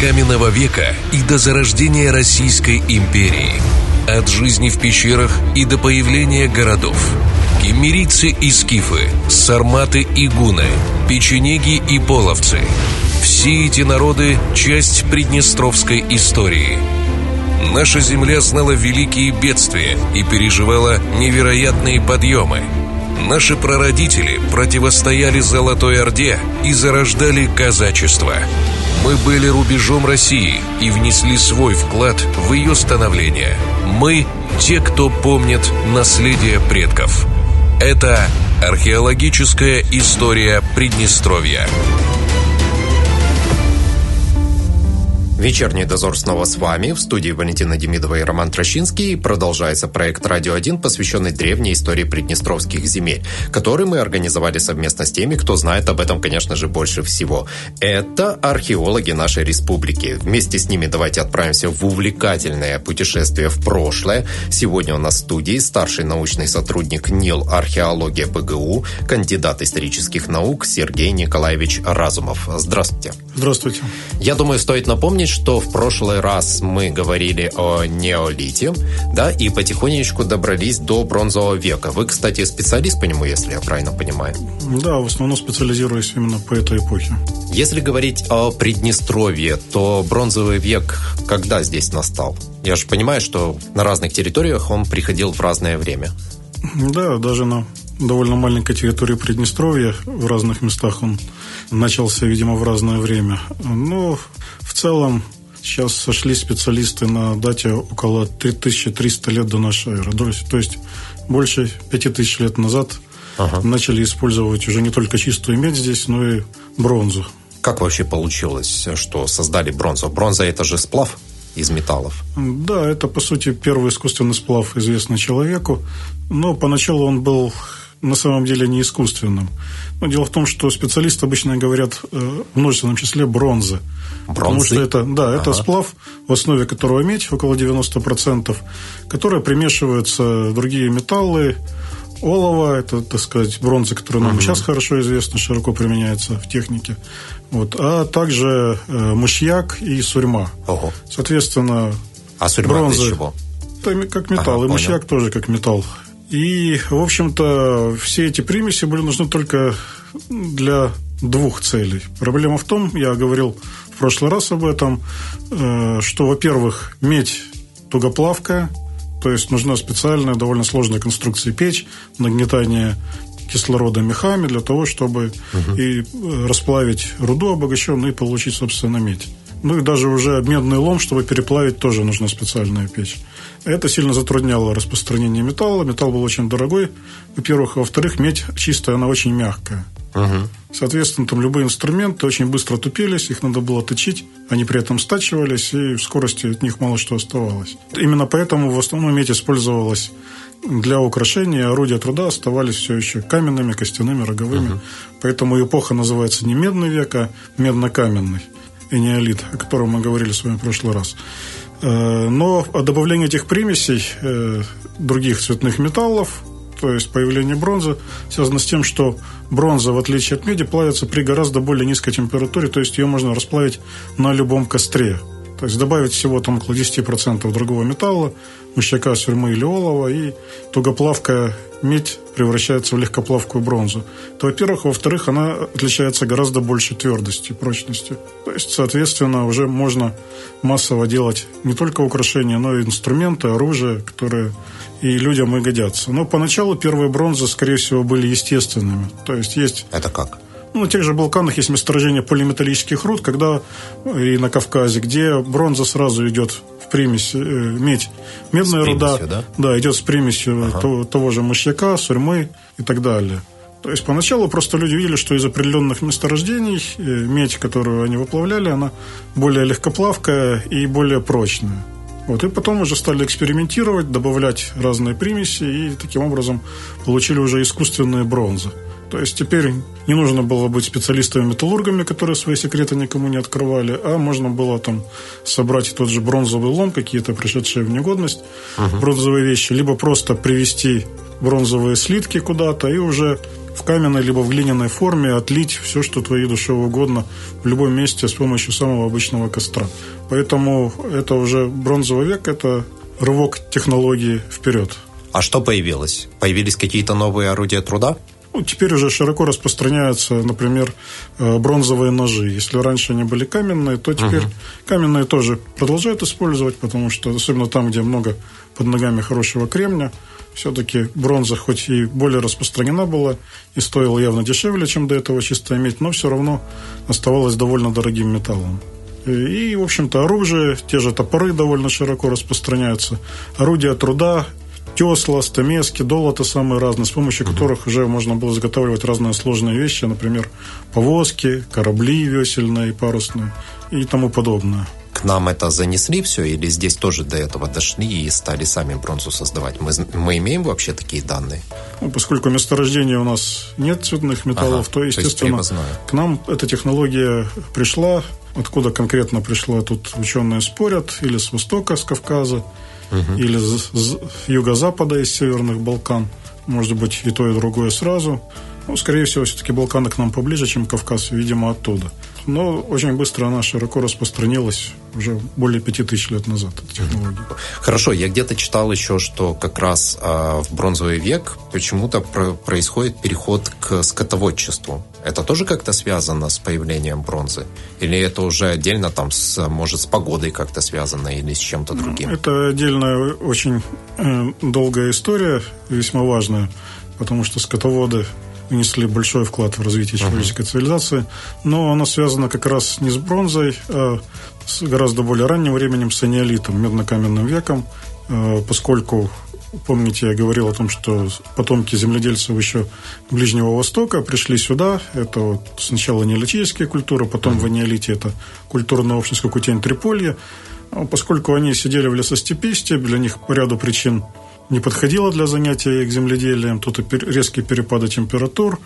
каменного века и до зарождения Российской империи. От жизни в пещерах и до появления городов. Кемерийцы и скифы, сарматы и гуны, печенеги и половцы. Все эти народы – часть приднестровской истории. Наша земля знала великие бедствия и переживала невероятные подъемы – Наши прародители противостояли Золотой Орде и зарождали казачество. Мы были рубежом России и внесли свой вклад в ее становление. Мы – те, кто помнит наследие предков. Это археологическая история Приднестровья. Вечерний дозор снова с вами. В студии Валентина Демидова и Роман Трощинский. Продолжается проект «Радио 1», посвященный древней истории приднестровских земель, который мы организовали совместно с теми, кто знает об этом, конечно же, больше всего. Это археологи нашей республики. Вместе с ними давайте отправимся в увлекательное путешествие в прошлое. Сегодня у нас в студии старший научный сотрудник НИЛ «Археология ПГУ», кандидат исторических наук Сергей Николаевич Разумов. Здравствуйте. Здравствуйте. Я думаю, стоит напомнить, что в прошлый раз мы говорили о неолите, да, и потихонечку добрались до бронзового века. Вы, кстати, специалист по нему, если я правильно понимаю. Да, в основном специализируюсь именно по этой эпохе. Если говорить о Приднестровье, то бронзовый век когда здесь настал? Я же понимаю, что на разных территориях он приходил в разное время. Да, даже на довольно маленькой территории Приднестровья, в разных местах он начался, видимо, в разное время. Но в целом сейчас сошли специалисты на дате около 3300 лет до нашей эры. То есть больше 5000 лет назад ага. начали использовать уже не только чистую медь здесь, но и бронзу. Как вообще получилось, что создали бронзу? Бронза – это же сплав из металлов. Да, это, по сути, первый искусственный сплав, известный человеку. Но поначалу он был на самом деле не искусственным. Но дело в том, что специалисты обычно говорят э, в множественном числе бронзы. Бронзы? Потому что это, да, это ага. сплав, в основе которого медь, около 90%, которая примешиваются другие металлы, олово, это, так сказать, бронза, которая нам угу. сейчас хорошо известна, широко применяется в технике. Вот, а также э, мышьяк и сурьма. Ого. Соответственно, а сурьма бронза, из чего? Это как металл, ага, и мышьяк тоже как металл. И, в общем-то, все эти примеси были нужны только для двух целей. Проблема в том, я говорил в прошлый раз об этом, э, что, во-первых, медь тугоплавкая, то есть нужна специальная, довольно сложная конструкция печь, нагнетание кислорода мехами для того, чтобы угу. и э, расплавить руду обогащенную и получить, собственно, медь. Ну и даже уже медный лом, чтобы переплавить, тоже нужна специальная печь. Это сильно затрудняло распространение металла. Металл был очень дорогой, во-первых. А во-вторых, медь чистая, она очень мягкая. Угу. Соответственно, там любые инструменты очень быстро тупились, их надо было точить, они при этом стачивались, и в скорости от них мало что оставалось. Именно поэтому в основном медь использовалась для украшения, орудия труда оставались все еще каменными, костяными, роговыми. Угу. Поэтому эпоха называется не медный век, а медно-каменный, энеолит, о котором мы говорили с вами в прошлый раз. Э, но добавление этих примесей э, других цветных металлов, то есть появление бронзы, связано с тем, что бронза, в отличие от меди, плавится при гораздо более низкой температуре, то есть ее можно расплавить на любом костре. То есть добавить всего там около 10% другого металла, мышьяка, сюрьмы или олова, и тугоплавкая медь превращается в легкоплавкую бронзу. То, во-первых. Во-вторых, она отличается гораздо большей твердостью, прочностью. То есть, соответственно, уже можно массово делать не только украшения, но и инструменты, оружие, которые и людям и годятся. Но поначалу первые бронзы, скорее всего, были естественными. То есть есть... Это как? Ну, на тех же Балканах есть месторождение полиметаллических руд, когда и на Кавказе, где бронза сразу идет в примесь, э, медь. Медная с руда да? Да, идет с примесью ага. того, того же мышьяка, сурьмы и так далее. То есть поначалу просто люди видели, что из определенных месторождений э, медь, которую они выплавляли, она более легкоплавкая и более прочная. Вот, и потом уже стали экспериментировать, добавлять разные примеси, и таким образом получили уже искусственные бронзы. То есть теперь не нужно было быть специалистами-металлургами, которые свои секреты никому не открывали, а можно было там собрать тот же бронзовый лом, какие-то пришедшие в негодность uh-huh. бронзовые вещи, либо просто привести бронзовые слитки куда-то и уже в каменной либо в глиняной форме отлить все, что твоей душе угодно в любом месте с помощью самого обычного костра. Поэтому это уже бронзовый век, это рывок технологии вперед. А что появилось? Появились какие-то новые орудия труда? Ну, теперь уже широко распространяются, например, э, бронзовые ножи. Если раньше они были каменные, то теперь угу. каменные тоже продолжают использовать, потому что, особенно там, где много под ногами хорошего кремня, все-таки бронза хоть и более распространена была и стоила явно дешевле, чем до этого чисто иметь, но все равно оставалась довольно дорогим металлом. И, в общем-то, оружие, те же топоры довольно широко распространяются. Орудия труда, тесла, стамески, долота самые разные, с помощью угу. которых уже можно было изготавливать разные сложные вещи, например, повозки, корабли весельные, парусные и тому подобное. К нам это занесли все, или здесь тоже до этого дошли и стали сами бронзу создавать? Мы, мы имеем вообще такие данные? Ну, поскольку месторождения у нас нет цветных металлов, ага, то, естественно, то к нам эта технология пришла. Откуда конкретно пришла, тут ученые спорят, или с Востока, с Кавказа, угу. или с, с юго-запада, из Северных Балкан. Может быть, и то, и другое сразу. Ну, скорее всего, все-таки Балканы к нам поближе, чем Кавказ, видимо, оттуда. Но очень быстро она широко распространилась уже более пяти тысяч лет назад, эта технология. Хорошо, я где-то читал еще, что как раз э, в бронзовый век почему-то про- происходит переход к скотоводчеству. Это тоже как-то связано с появлением бронзы? Или это уже отдельно там, с, может, с погодой как-то связано или с чем-то другим? Это отдельная очень э, долгая история, весьма важная, потому что скотоводы внесли большой вклад в развитие человеческой uh-huh. цивилизации, но оно связано как раз не с бронзой, а с гораздо более ранним временем, с анеолитом, медно-каменным веком, э, поскольку Помните, я говорил о том, что потомки земледельцев еще Ближнего Востока пришли сюда. Это вот сначала неолитические культуры, потом в анеолите это культурная общность, как у тень Триполья. Поскольку они сидели в лесостепи, степь для них по ряду причин не подходила для занятия их земледелием. Тут и резкие перепады температур,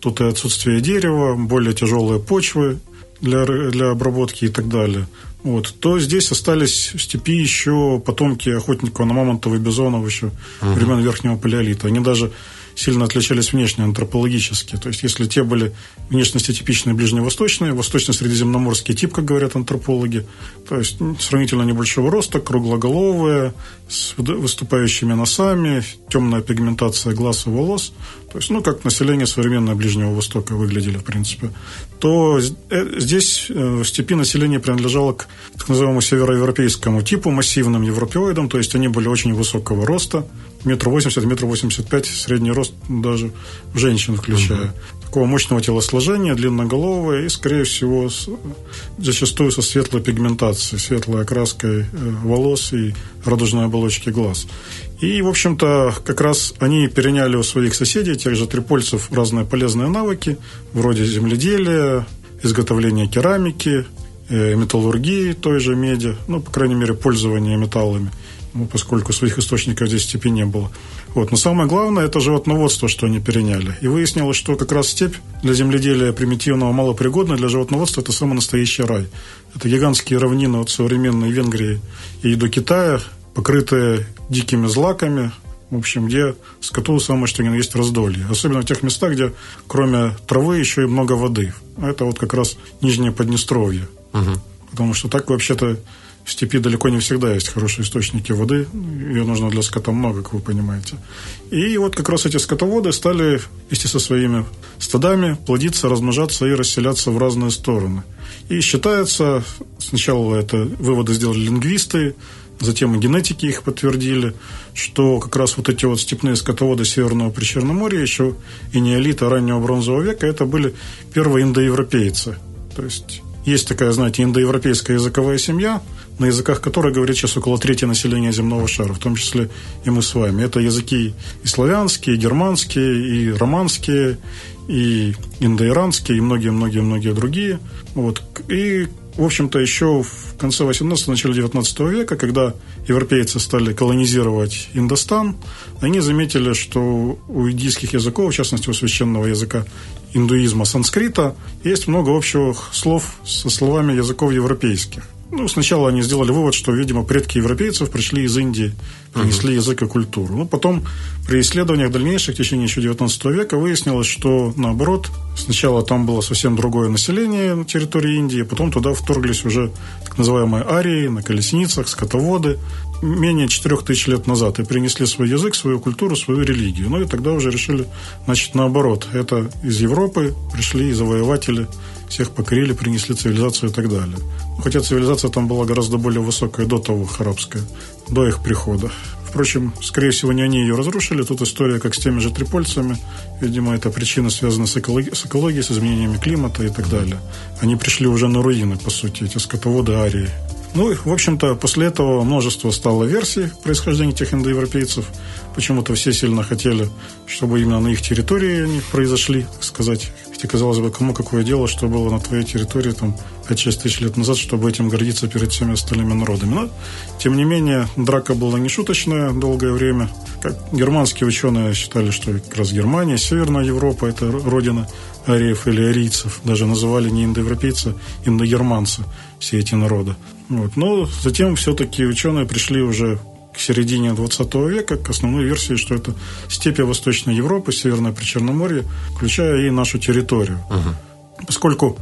тут и отсутствие дерева, более тяжелые почвы для, для обработки и так далее. Вот, то здесь остались в степи еще потомки охотников на мамонтов и бизонов еще uh-huh. времен Верхнего Палеолита. Они даже сильно отличались внешне, антропологически. То есть, если те были внешности типичные ближневосточные, восточно-средиземноморский тип, как говорят антропологи, то есть сравнительно небольшого роста, круглоголовые, с выступающими носами, темная пигментация глаз и волос, то есть, ну, как население современного Ближнего Востока выглядели, в принципе, то э, здесь э, в степи население принадлежало к так называемому североевропейскому типу, массивным европеоидам, то есть они были очень высокого роста, метр восемьдесят, метр восемьдесят пять, средний рост даже женщин включая. Угу. Такого мощного телосложения, длинноголовое и, скорее всего, с, зачастую со светлой пигментацией, светлой окраской э, волос и радужной оболочки глаз. И, в общем-то, как раз они переняли у своих соседей, тех же трипольцев, разные полезные навыки, вроде земледелия, изготовления керамики, э, металлургии той же меди, ну, по крайней мере, пользования металлами ну, поскольку своих источников здесь степи не было. Вот. Но самое главное – это животноводство, что они переняли. И выяснилось, что как раз степь для земледелия примитивного малопригодна, для животноводства – это самый настоящий рай. Это гигантские равнины от современной Венгрии и до Китая, покрытые дикими злаками, в общем, где скоту самое что ни на есть раздолье. Особенно в тех местах, где кроме травы еще и много воды. Это вот как раз Нижнее Поднестровье. Угу. Потому что так вообще-то в степи далеко не всегда есть хорошие источники воды. Ее нужно для скота много, как вы понимаете. И вот как раз эти скотоводы стали вместе со своими стадами плодиться, размножаться и расселяться в разные стороны. И считается, сначала это выводы сделали лингвисты, затем и генетики их подтвердили, что как раз вот эти вот степные скотоводы Северного Причерноморья, еще и неолита раннего бронзового века, это были первые индоевропейцы. То есть есть такая, знаете, индоевропейская языковая семья, на языках которой говорит сейчас около трети населения земного шара, в том числе и мы с вами. Это языки и славянские, и германские, и романские, и индоиранские, и многие-многие-многие другие. Вот. И, в общем-то, еще в конце 18 начале 19 века, когда европейцы стали колонизировать Индостан, они заметили, что у индийских языков, в частности, у священного языка индуизма санскрита, есть много общих слов со словами языков европейских. Ну, сначала они сделали вывод, что, видимо, предки европейцев пришли из Индии, принесли uh-huh. язык и культуру. Ну, потом при исследованиях дальнейших в течение еще 19 века выяснилось, что, наоборот, сначала там было совсем другое население на территории Индии, потом туда вторглись уже так называемые арии на колесницах, скотоводы, менее 4000 лет назад и принесли свой язык, свою культуру, свою религию. Ну и тогда уже решили, значит, наоборот. Это из Европы пришли завоеватели, всех покорили, принесли цивилизацию и так далее. Хотя цивилизация там была гораздо более высокая до того, арабская, до их прихода. Впрочем, скорее всего, не они ее разрушили. Тут история как с теми же трипольцами. Видимо, это причина связана с, экологи- с экологией, с изменениями климата и так далее. Они пришли уже на руины, по сути, эти скотоводы Арии. Ну, в общем-то, после этого множество стало версий происхождения тех индоевропейцев. Почему-то все сильно хотели, чтобы именно на их территории они произошли, так сказать. Хотя, казалось бы, кому какое дело, что было на твоей территории там 5-6 тысяч лет назад, чтобы этим гордиться перед всеми остальными народами. Но, тем не менее, драка была не шуточная долгое время. Как германские ученые считали, что как раз Германия, Северная Европа – это родина ариев или арийцев. Даже называли не индоевропейцы, индогерманцы все эти народы. Вот. Но затем все-таки ученые пришли уже к середине 20 века к основной версии, что это степи Восточной Европы, Северное Причерноморье, включая и нашу территорию. Угу. Поскольку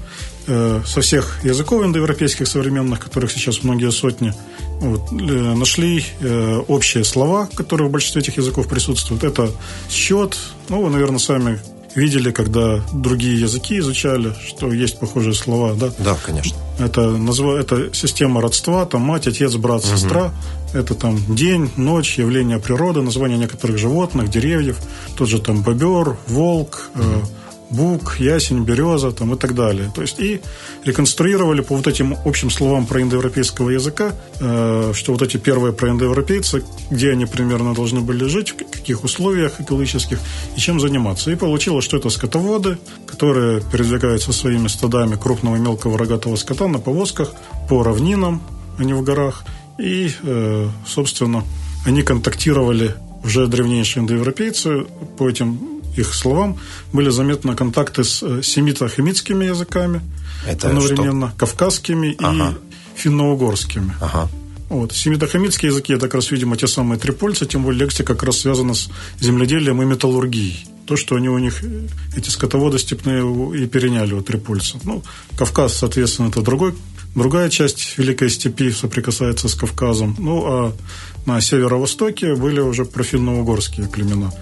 э, со всех языков индоевропейских современных, которых сейчас многие сотни, вот, э, нашли э, общие слова, которые в большинстве этих языков присутствуют. Это счет, ну, вы, наверное, сами видели, когда другие языки изучали, что есть похожие слова, да? Да, конечно. Это, назва... это система родства, там мать, отец, брат, угу. сестра. Это там день, ночь, явление природы, название некоторых животных, деревьев. Тот же там бобер, волк, угу. э, бук, ясень, береза там, и так далее. То есть и реконструировали по вот этим общим словам про индоевропейского языка, э, что вот эти первые проиндоевропейцы, где они примерно должны были жить, в каких условиях экологических и чем заниматься. И получилось, что это скотоводы, которые передвигаются своими стадами крупного и мелкого рогатого скота на повозках по равнинам, а не в горах. И, э, собственно, они контактировали уже древнейшие индоевропейцы по этим их словам, были заметны контакты с э, семито-хамитскими языками, Это одновременно что? кавказскими ага. и финно-угорскими. Ага. Вот. Семитохамитские языки – это как раз, видимо, те самые трипольцы, тем более лексика как раз связана с земледелием и металлургией. То, что они у них, э, эти скотоводы степные, и переняли у трипольцев. Ну, Кавказ, соответственно, это другой, другая часть Великой степи соприкасается с Кавказом. Ну, а на северо-востоке были уже профинно-угорские племена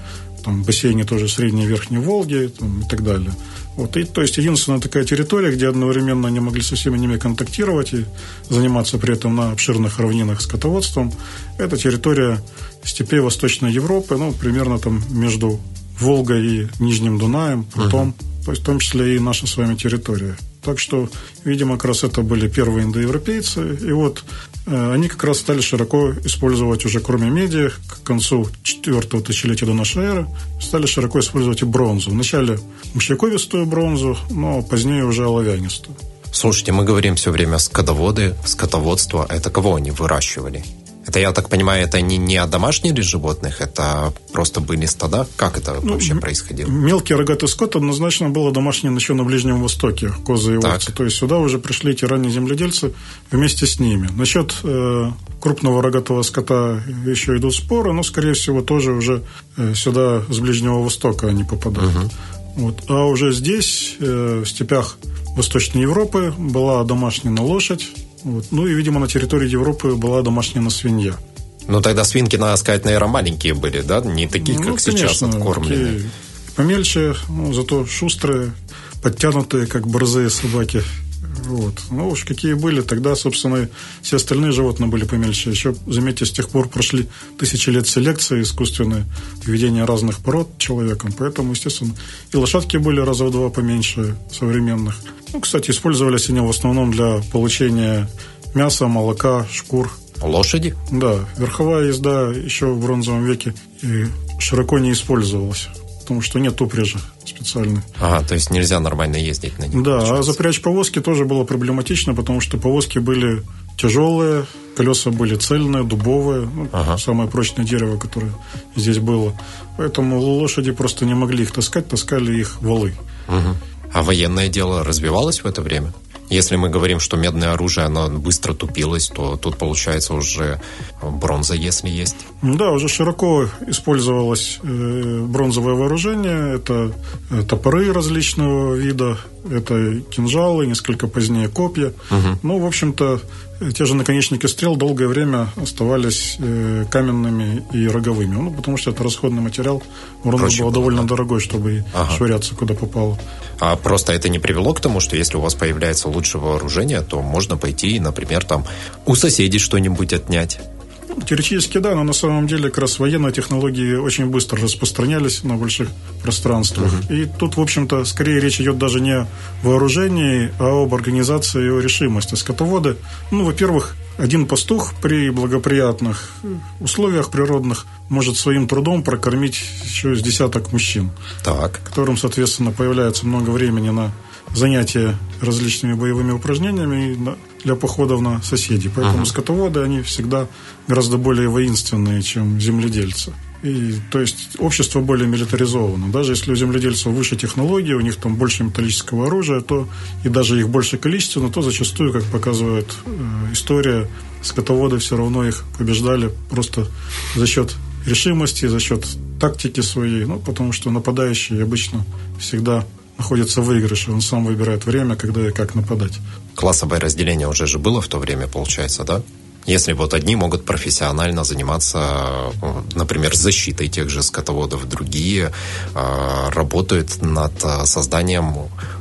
там, бассейне тоже Средней и Верхней Волги там, и так далее. Вот, и, то есть единственная такая территория, где одновременно они могли со всеми ними контактировать и заниматься при этом на обширных равнинах скотоводством, это территория степей Восточной Европы, ну, примерно там между Волгой и Нижним Дунаем, Прутом, uh-huh. то есть в том числе и наша с вами территория. Так что, видимо, как раз это были первые индоевропейцы. И вот они как раз стали широко использовать уже, кроме меди, к концу четвертого тысячелетия до нашей эры, стали широко использовать и бронзу. Вначале мощаковистую бронзу, но позднее уже оловянистую. Слушайте, мы говорим все время скотоводы, скотоводство. Это кого они выращивали? Это, я так понимаю, это не, не домашние животных, это просто были стада? Как это ну, вообще происходило? Мелкий рогатый скот однозначно было домашним еще на Ближнем Востоке, козы и овцы. То есть сюда уже пришли эти ранние земледельцы вместе с ними. Насчет э, крупного рогатого скота еще идут споры, но, скорее всего, тоже уже э, сюда с Ближнего Востока они попадают. Угу. Вот. А уже здесь, э, в степях Восточной Европы, была домашняя лошадь, вот. Ну и, видимо, на территории Европы была домашняя свинья. Ну, тогда свинки, надо сказать, наверное, маленькие были, да? Не такие, ну, как конечно, сейчас, откормленные. Помельче, но зато шустрые, подтянутые, как борзые собаки. Вот. Ну уж какие были, тогда, собственно, все остальные животные были помельче. Еще, заметьте, с тех пор прошли тысячи лет селекции искусственной, введения разных пород человеком. Поэтому, естественно, и лошадки были раза в два поменьше современных. Ну, кстати, использовались они в основном для получения мяса, молока, шкур. Лошади? Да. Верховая езда еще в бронзовом веке и широко не использовалась потому что нет упряжи специальной. Ага, то есть нельзя нормально ездить на них. Да, получается. а запрячь повозки тоже было проблематично, потому что повозки были тяжелые, колеса были цельные, дубовые, ну, ага. самое прочное дерево, которое здесь было. Поэтому лошади просто не могли их таскать, таскали их валы. Угу. А военное дело развивалось в это время? Если мы говорим, что медное оружие, оно быстро тупилось, то тут получается уже бронза, если есть. Да, уже широко использовалось э, бронзовое вооружение. Это э, топоры различного вида, это кинжалы, несколько позднее копья. Угу. Ну, в общем-то, те же наконечники стрел долгое время оставались э, каменными и роговыми. Ну, потому что это расходный материал. Урон был довольно да. дорогой, чтобы ага. швыряться куда попало. А просто это не привело к тому, что если у вас появляется лучшее вооружение, то можно пойти например, там у соседей что-нибудь отнять? Теоретически да, но на самом деле как раз военные технологии очень быстро распространялись на больших пространствах. Угу. И тут, в общем-то, скорее речь идет даже не о вооружении, а об организации и о решимости. Скотоводы, ну, во-первых, один пастух при благоприятных условиях природных может своим трудом прокормить еще с десяток мужчин, так. которым, соответственно, появляется много времени на занятия различными боевыми упражнениями для походов на соседей. Поэтому uh-huh. скотоводы, они всегда гораздо более воинственные, чем земледельцы. И, то есть общество более милитаризовано. Даже если у земледельцев выше технологии, у них там больше металлического оружия, то и даже их больше количественно, то зачастую, как показывает э, история, скотоводы все равно их побеждали просто за счет решимости, за счет тактики своей, ну, потому что нападающий обычно всегда находится в выигрыше. Он сам выбирает время, когда и как нападать. Классовое разделение уже же было в то время, получается, да? Если вот одни могут профессионально заниматься, например, защитой тех же скотоводов, другие э, работают над созданием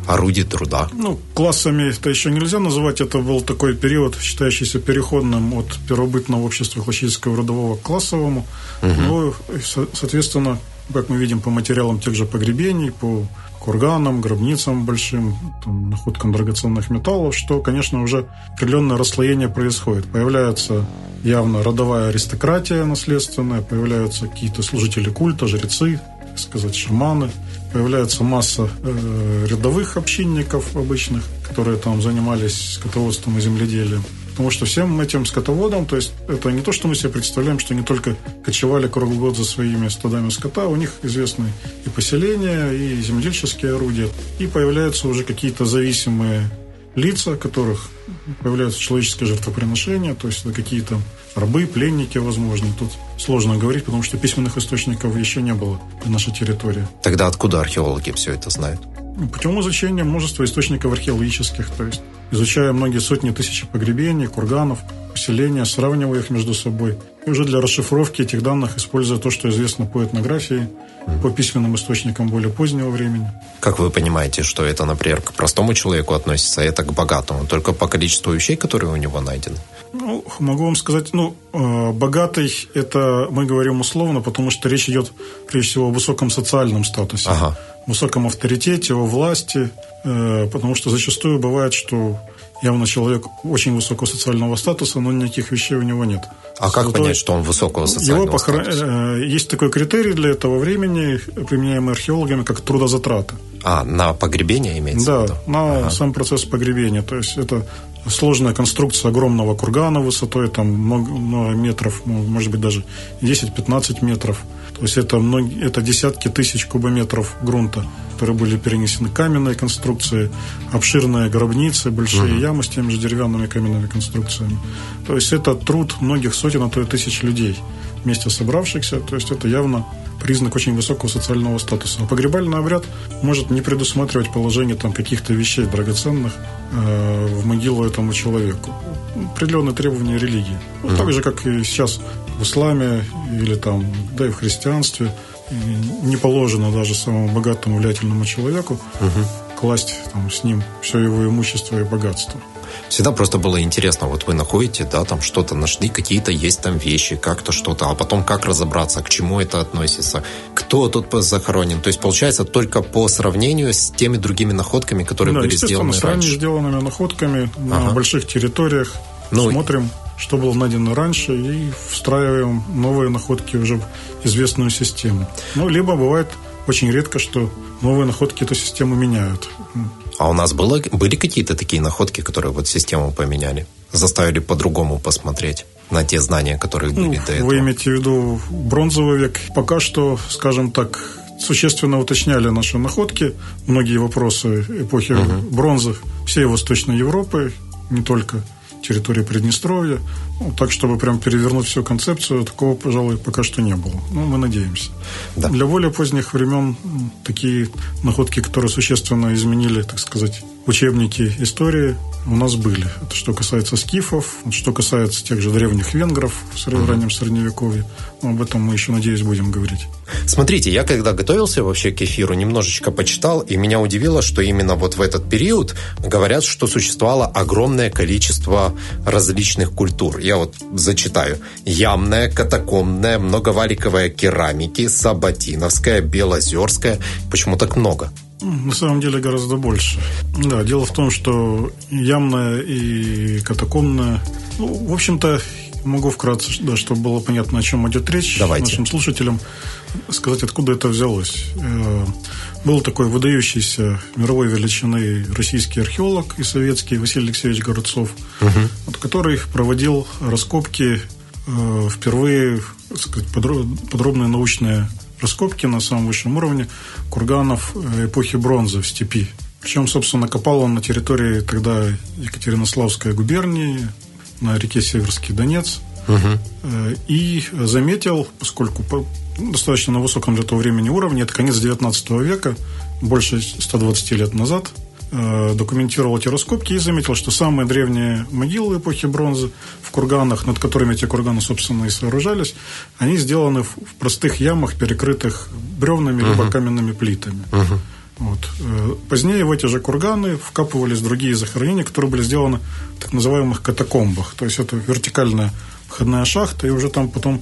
орудий труда. Ну, классами это еще нельзя называть. Это был такой период, считающийся переходным от первобытного общества классического родового к классовому. Угу. Ну, соответственно, как мы видим по материалам тех же погребений, по курганам, гробницам большим, там, находкам драгоценных металлов, что, конечно, уже определенное расслоение происходит. Появляется явно родовая аристократия наследственная, появляются какие-то служители культа, жрецы, так сказать, шаманы, появляется масса э, рядовых общинников обычных, которые там занимались скотоводством и земледелием. Потому что всем этим скотоводам, то есть это не то, что мы себе представляем, что они только кочевали круглый год за своими стадами скота, у них известны и поселения, и земледельческие орудия, и появляются уже какие-то зависимые лица, которых появляется человеческое жертвоприношение, то есть это какие-то рабы, пленники, возможно. Тут сложно говорить, потому что письменных источников еще не было на нашей территории. Тогда откуда археологи все это знают? Путем изучения множества источников археологических, то есть изучая многие сотни тысяч погребений, курганов, поселения, сравнивая их между собой. И уже для расшифровки этих данных используя то, что известно по этнографии, по письменным источникам более позднего времени. Как вы понимаете, что это, например, к простому человеку относится, а это к богатому? Только по количеству вещей, которые у него найдены? Ну, могу вам сказать, ну, э, богатый, это мы говорим условно, потому что речь идет, прежде всего, о высоком социальном статусе. Ага высоком авторитете, о власти, э, потому что зачастую бывает, что явно человек очень высокого социального статуса, но никаких вещей у него нет. А как Зато понять, что он высокого социального его похор... статуса? Э, есть такой критерий для этого времени, применяемый археологами, как трудозатраты. А, на погребение имеется да, в виду? Да, на ага. сам процесс погребения. То есть это сложная конструкция огромного кургана высотой там много, много метров, может быть даже 10-15 метров. То есть это, многие, это десятки тысяч кубометров грунта, которые были перенесены каменные конструкции, обширные гробницы, большие угу. ямы с теми же деревянными каменными конструкциями. То есть это труд многих сотен, а то и тысяч людей вместе собравшихся. То есть это явно признак очень высокого социального статуса. А погребальный обряд может не предусматривать положение там каких-то вещей драгоценных э, в могилу этому человеку. Определенные требования религии. Вот mm-hmm. так же, как и сейчас в исламе или там, да и в христианстве не положено даже самому богатому, влиятельному человеку угу. класть там, с ним все его имущество и богатство. Всегда просто было интересно, вот вы находите, да, там что-то нашли, какие-то есть там вещи, как-то что-то, а потом как разобраться, к чему это относится, кто тут захоронен. То есть получается только по сравнению с теми другими находками, которые да, были сделаны с раньше. сделанными находками ага. на больших территориях ну, смотрим, что было найдено раньше и встраиваем новые находки уже в известную систему. Ну, либо бывает очень редко, что новые находки эту систему меняют. А у нас было, были какие-то такие находки, которые вот систему поменяли? Заставили по-другому посмотреть на те знания, которые были ну, до этого? Вы имеете в виду бронзовый век? Пока что, скажем так, существенно уточняли наши находки, многие вопросы эпохи угу. бронзы всей Восточной Европы, не только территории Приднестровья. Ну, так, чтобы прям перевернуть всю концепцию, такого, пожалуй, пока что не было. Ну, мы надеемся. Да. Для более поздних времен такие находки, которые существенно изменили, так сказать, учебники истории, у нас были. Это что касается скифов, что касается тех же древних венгров в раннем Средневековье. Но об этом мы еще, надеюсь, будем говорить. Смотрите, я когда готовился вообще к эфиру, немножечко почитал, и меня удивило, что именно вот в этот период говорят, что существовало огромное количество различных культур. Я вот зачитаю. Ямная, катакомбная, многоваликовая керамики, сабатиновская, белозерская. Почему так много? На самом деле гораздо больше. Да, дело в том, что ямная и катакомная, ну, в общем-то, могу вкратце, да, чтобы было понятно, о чем идет речь Давайте. нашим слушателям, сказать, откуда это взялось. Был такой выдающийся мировой величины российский археолог и советский Василий Алексеевич Городцов, угу. который проводил раскопки э, впервые, сказать, подробные научные раскопки на самом высшем уровне курганов э, эпохи бронзы в степи. Причем, собственно, копал он на территории тогда Екатеринославской губернии, на реке Северский Донец. Угу. И заметил, поскольку достаточно на высоком для того времени уровне, это конец 19 века, больше 120 лет назад, Э, документировал эти раскопки и заметил, что самые древние могилы эпохи бронзы в курганах, над которыми эти курганы, собственно, и сооружались, они сделаны в простых ямах, перекрытых бревнами uh-huh. либо каменными плитами. Uh-huh. Вот. Э, позднее в эти же курганы вкапывались другие захоронения, которые были сделаны в так называемых катакомбах. То есть это вертикальная входная шахта, и уже там потом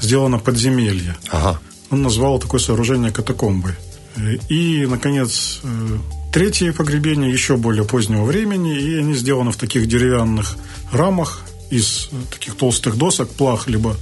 сделано подземелье. Ага. Он назвал такое сооружение катакомбой. Э, и, наконец, Третье погребение еще более позднего времени, и они сделаны в таких деревянных рамах из таких толстых досок, плах, либо,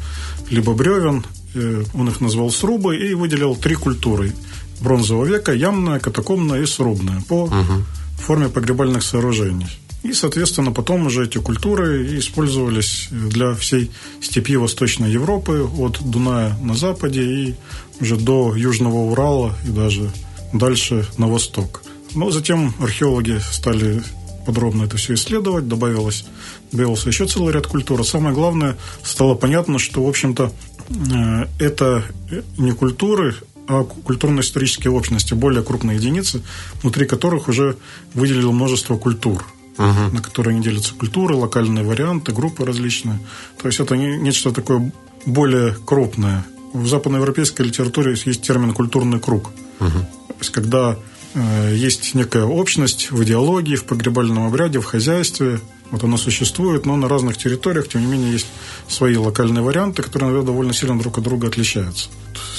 либо бревен. Э, он их назвал срубы и выделил три культуры бронзового века, ямная, катакомная и срубная по угу. форме погребальных сооружений. И, соответственно, потом уже эти культуры использовались для всей степи Восточной Европы, от Дуная на западе и уже до Южного Урала и даже дальше на восток. Но затем археологи стали подробно это все исследовать, добавилось, добавился еще целый ряд культур. Самое главное, стало понятно, что, в общем-то, э, это не культуры, а культурно-исторические общности, более крупные единицы, внутри которых уже выделило множество культур, uh на которые они делятся культуры, локальные варианты, группы различные. То есть это не, нечто такое более крупное. В западноевропейской литературе есть термин «культурный круг». uh То есть когда Э, есть некая общность в идеологии, в погребальном обряде, в хозяйстве. Вот оно существует, но на разных территориях, тем не менее, есть свои локальные варианты, которые, наверное, довольно сильно друг от друга отличаются.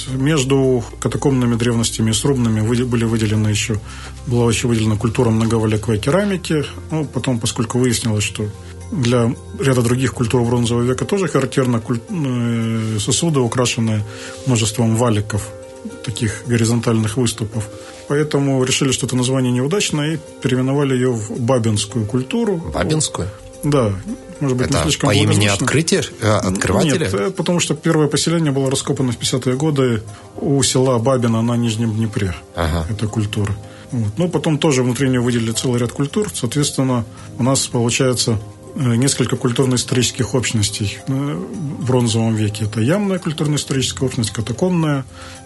Между катакомными древностями и срубными были выделены еще, была еще выделена культура многовековой керамики. Ну, потом, поскольку выяснилось, что для ряда других культур бронзового века тоже характерно э, сосуды, украшенные множеством валиков, таких горизонтальных выступов. Поэтому решили, что это название неудачное и переименовали ее в Бабинскую культуру. Бабинскую? Да, может быть, это не слишком по имени открытия, э, открывателя? Нет, э, потому что первое поселение было раскопано в 50-е годы у села Бабина на Нижнем Днепре. Ага. Это культура. Вот. Ну, потом тоже внутри нее выделили целый ряд культур. Соответственно, у нас получается э, несколько культурно-исторических общностей в бронзовом веке. Это ямная культурно-историческая общность, катакомная,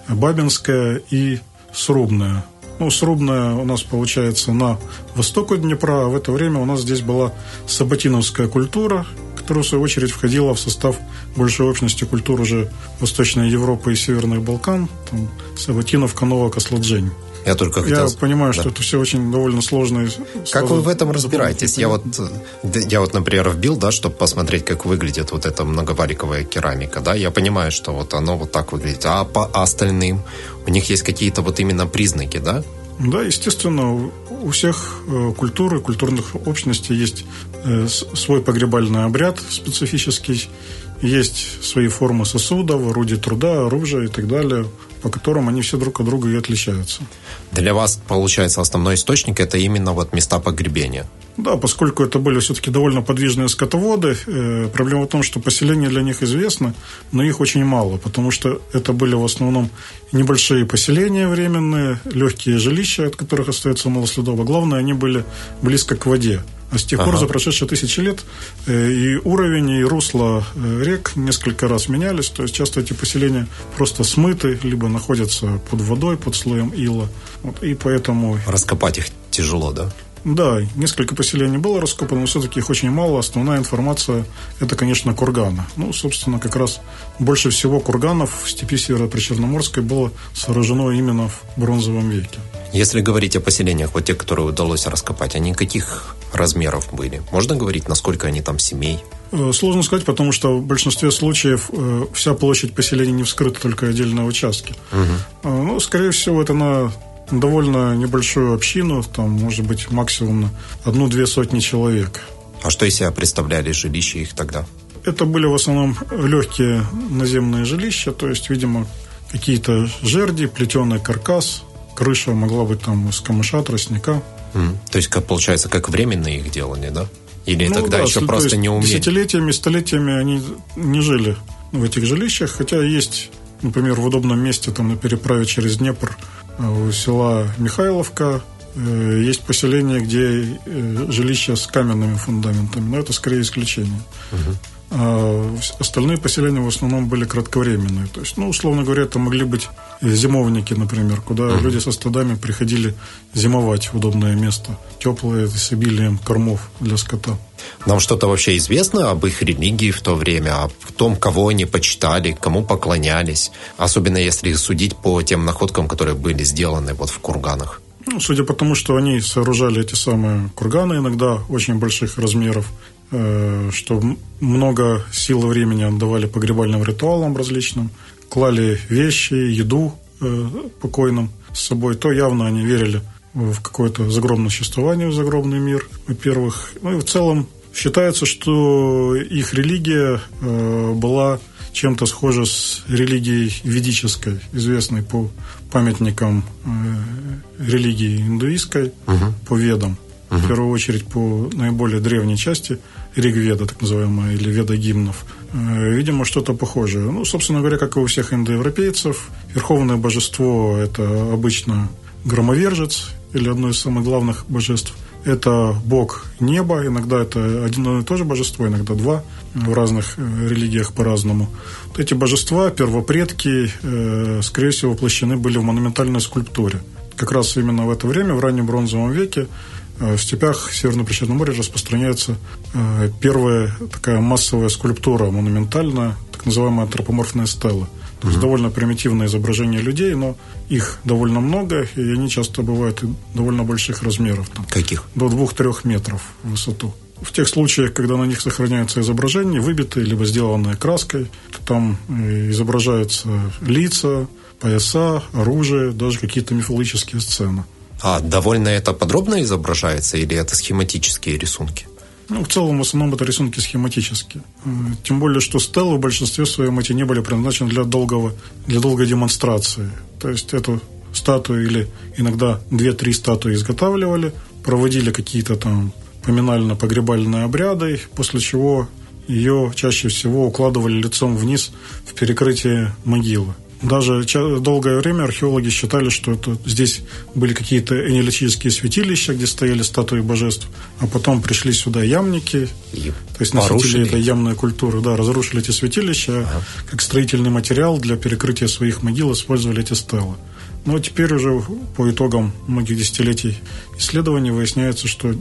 бабинская и срубная. Ну, срубная у нас получается на востоку Днепра, а в это время у нас здесь была сабатиновская культура, которая, в свою очередь, входила в состав большей общности культур уже Восточной Европы и Северных Балкан, там, Сабатиновка, Новока, Сладжень. Я только хотел... Я понимаю, да. что это все очень довольно сложно. Как вы в этом разбираетесь? Я вот, я вот, например, вбил, да, чтобы посмотреть, как выглядит вот эта многовариковая керамика, да, я понимаю, что вот оно вот так выглядит, а по остальным у них есть какие-то вот именно признаки, да? Да, естественно, у всех э, культур и культурных общностей есть э, свой погребальный обряд специфический, есть свои формы сосудов, орудий труда, оружия и так далее. По которым они все друг от друга и отличаются. Для вас, получается, основной источник – это именно вот места погребения? Да, поскольку это были все-таки довольно подвижные скотоводы, э, проблема в том, что поселения для них известны, но их очень мало, потому что это были в основном небольшие поселения временные, легкие жилища, от которых остается мало следов, а главное, они были близко к воде. А с тех ага. пор, за прошедшие тысячи лет, э, и уровень, и русло э, рек несколько раз менялись. То есть часто эти поселения просто смыты, либо находятся под водой, под слоем ила. Вот, и поэтому... Раскопать их тяжело, да? Да, несколько поселений было раскопано, но все-таки их очень мало. Основная информация – это, конечно, курганы. Ну, собственно, как раз больше всего курганов в степи Северо-Причерноморской было сооружено именно в бронзовом веке. Если говорить о поселениях, вот те, которые удалось раскопать, они каких размеров были? Можно говорить, насколько они там семей? Э, сложно сказать, потому что в большинстве случаев э, вся площадь поселения не вскрыта, только отдельные участки. Угу. Ну, скорее всего, это на довольно небольшую общину, там, может быть, максимум одну-две сотни человек. А что из себя представляли жилища их тогда? Это были в основном легкие наземные жилища, то есть, видимо, какие-то жерди, плетеный каркас, крыша могла быть там из камыша, тростника. Mm. То есть, как получается, как временные их делали, да? Или ну, тогда да, еще просто не умели? Десятилетиями, столетиями они не жили в этих жилищах, хотя есть, например, в удобном месте там на переправе через Днепр у села Михайловка э, есть поселение, где э, жилища с каменными фундаментами, но это скорее исключение. Угу. А остальные поселения в основном были кратковременные. То есть, ну, условно говоря, это могли быть зимовники, например, куда uh люди со стадами приходили зимовать в удобное место, теплое, с обилием кормов для скота. Нам что-то вообще известно об их религии в то время, о том, кого они почитали, кому поклонялись, особенно если судить по тем находкам, которые были сделаны вот в курганах? Ну, судя по тому, что они сооружали эти самые курганы, иногда очень больших размеров, что много сил и времени отдавали погребальным ритуалам различным, клали вещи, еду э, покойным с собой, то явно они верили в какое-то загробное существование, в загробный мир, во-первых. Ну и в целом считается, что их религия э, была чем-то схожа с религией ведической, известной по памятникам религии индуистской, угу. по ведам. Угу. В первую очередь по наиболее древней части Ригведа, так называемая, или Веда гимнов. Э, видимо, что-то похожее. Ну, собственно говоря, как и у всех индоевропейцев, верховное божество – это обычно громовержец, или одно из самых главных божеств. Это бог неба, иногда это один и то же божество, иногда два, в разных э, религиях по-разному. Эти божества, первопредки, э, скорее всего, воплощены были в монументальной скульптуре. Как раз именно в это время, в раннем бронзовом веке, в степях Северно-Причерноморья распространяется э, первая такая массовая скульптура, монументальная, так называемая антропоморфная стела. То есть довольно примитивное изображение людей, но их довольно много, и они часто бывают довольно больших размеров. Там, Каких? До двух-трех метров в высоту. В тех случаях, когда на них сохраняются изображения, выбитые либо сделанные краской, то там э, изображаются лица, пояса, оружие, даже какие-то мифологические сцены. А довольно это подробно изображается или это схематические рисунки? Ну, в целом, в основном это рисунки схематические. Тем более, что стелы в большинстве своем эти не были предназначены для, долгого, для долгой демонстрации. То есть, эту статую или иногда две-три статуи изготавливали, проводили какие-то там поминально-погребальные обряды, после чего ее чаще всего укладывали лицом вниз в перекрытие могилы. Даже долгое время археологи считали, что это, здесь были какие-то энелитические святилища, где стояли статуи божеств, а потом пришли сюда ямники, И то есть носители этой ямной культуры, да, разрушили эти святилища, ага. как строительный материал для перекрытия своих могил использовали эти стелы. Но теперь уже по итогам многих десятилетий исследований выясняется, что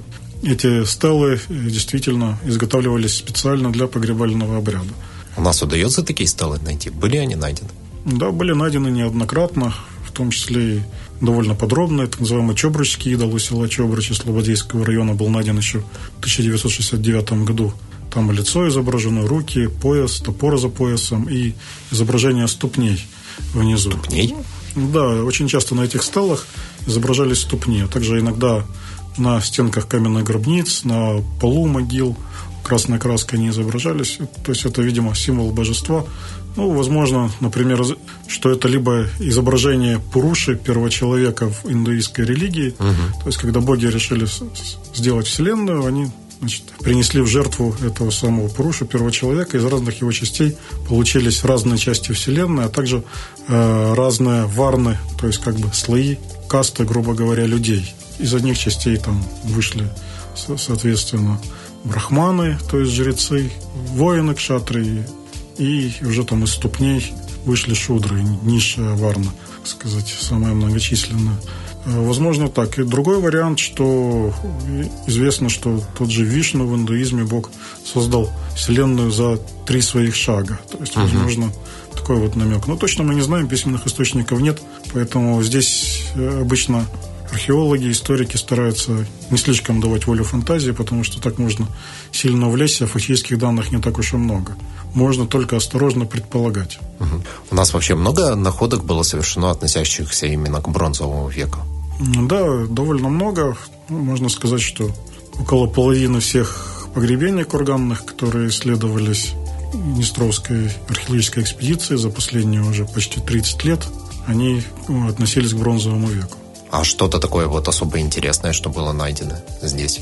эти стелы действительно изготавливались специально для погребального обряда. У нас удается такие стелы найти? Были они найдены? Да, были найдены неоднократно, в том числе и довольно подробно. Так называемый Чобрычский идол у села Чобрычи Слободейского района был найден еще в 1969 году. Там лицо изображено, руки, пояс, топор за поясом и изображение ступней внизу. Ступней? Да, очень часто на этих стелах изображались ступни. А также иногда на стенках каменных гробниц, на полу могил красной краской не изображались. То есть это, видимо, символ божества. Ну, возможно, например, что это либо изображение Пуруши, первого человека в индуистской религии. Угу. То есть, когда боги решили сделать Вселенную, они значит, принесли в жертву этого самого Пуруша, первого человека. Из разных его частей получились разные части Вселенной, а также э, разные варны, то есть как бы слои, касты, грубо говоря, людей. Из одних частей там вышли, соответственно, брахманы, то есть жрецы, воины кшатры, и уже там из ступней вышли шудры, низшая варна, так сказать, самая многочисленная. Э, возможно так. И другой вариант, что известно, что тот же Вишну в индуизме Бог создал Вселенную за три своих шага. То есть, возможно, такой вот намек. Но точно мы не знаем, письменных источников нет, поэтому здесь э, обычно археологи, историки стараются не слишком давать волю фантазии, потому что так можно сильно увлечься, а фактических данных не так уж и много. Можно только осторожно предполагать. Угу. У нас вообще много находок было совершено, относящихся именно к бронзовому веку? Да, довольно много. Ну, можно сказать, что около половины всех погребений курганных, которые исследовались Днестровской археологической экспедиции за последние уже почти 30 лет, они ну, относились к бронзовому веку. А что-то такое вот особо интересное, что было найдено здесь?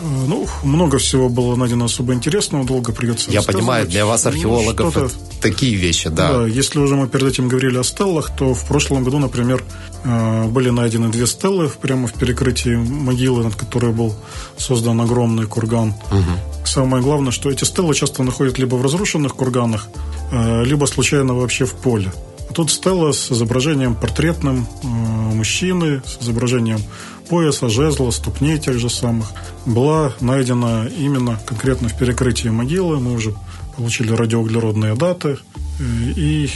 Ну, много всего было найдено особо интересного, долго придется Я понимаю, для вас, ну, археологов, ну, такие вещи, да. Да, если уже мы перед этим говорили о стеллах, то в прошлом году, например, э, были найдены две стеллы прямо в перекрытии могилы, над которой был создан огромный курган. Угу. Самое главное, что эти стеллы часто находят либо в разрушенных курганах, э, либо случайно вообще в поле. Тут стелла с изображением портретным э, мужчины, с изображением пояса, жезла, ступней тех же самых, была найдена именно конкретно в перекрытии могилы. Мы уже получили радиоуглеродные даты. И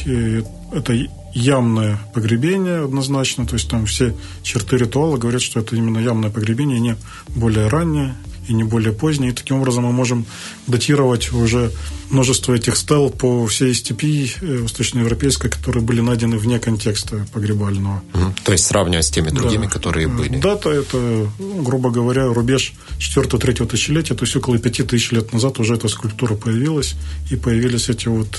это ямное погребение однозначно. То есть там все черты ритуала говорят, что это именно ямное погребение, не более раннее и не более поздние. И таким образом мы можем датировать уже множество этих стел по всей степи э, восточноевропейской, которые были найдены вне контекста погребального. Угу. То есть сравнивать с теми другими, да. которые были? Дата – это, грубо говоря, рубеж 4-3 тысячелетия, то есть около 5 тысяч лет назад уже эта скульптура появилась, и появились эти вот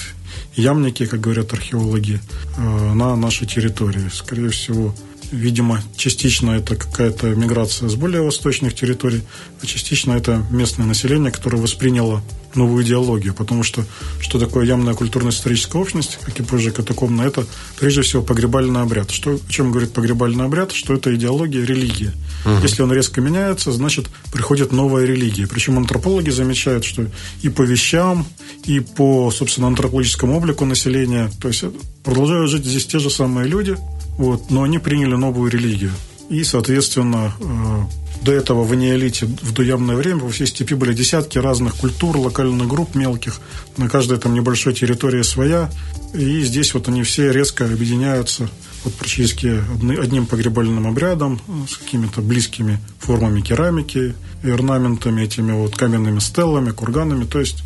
ямники, как говорят археологи, э, на нашей территории. Скорее всего, Видимо, частично это какая-то миграция с более восточных территорий, а частично это местное население, которое восприняло новую идеологию, потому что что такое ямная культурно-историческая общность, как и позже катакомная, это прежде всего погребальный обряд. Что, о чем говорит погребальный обряд? Что это идеология, религия. Угу. Если он резко меняется, значит, приходит новая религия. Причем антропологи замечают, что и по вещам, и по, собственно, антропологическому облику населения, то есть продолжают жить здесь те же самые люди, вот, но они приняли новую религию. И, соответственно, э, до этого в неолите, в доямное время, во всей степи были десятки разных культур, локальных групп мелких, на каждой там небольшой территории своя. И здесь вот они все резко объединяются вот практически одним погребальным обрядом, с какими-то близкими формами керамики, и орнаментами, этими вот каменными стеллами, курганами. То есть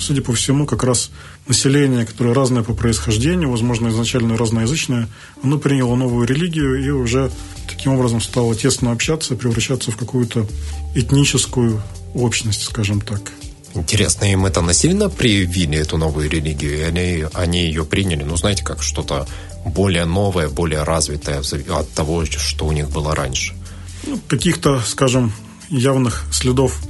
судя по всему, как раз население, которое разное по происхождению, возможно, изначально разноязычное, оно приняло новую религию и уже таким образом стало тесно общаться, превращаться в какую-то этническую общность, скажем так. Интересно, им это насильно привили, эту новую религию, или они ее приняли, ну, знаете, как что-то более новое, более развитое от того, что у них было раньше? Ну, каких-то, скажем, явных следов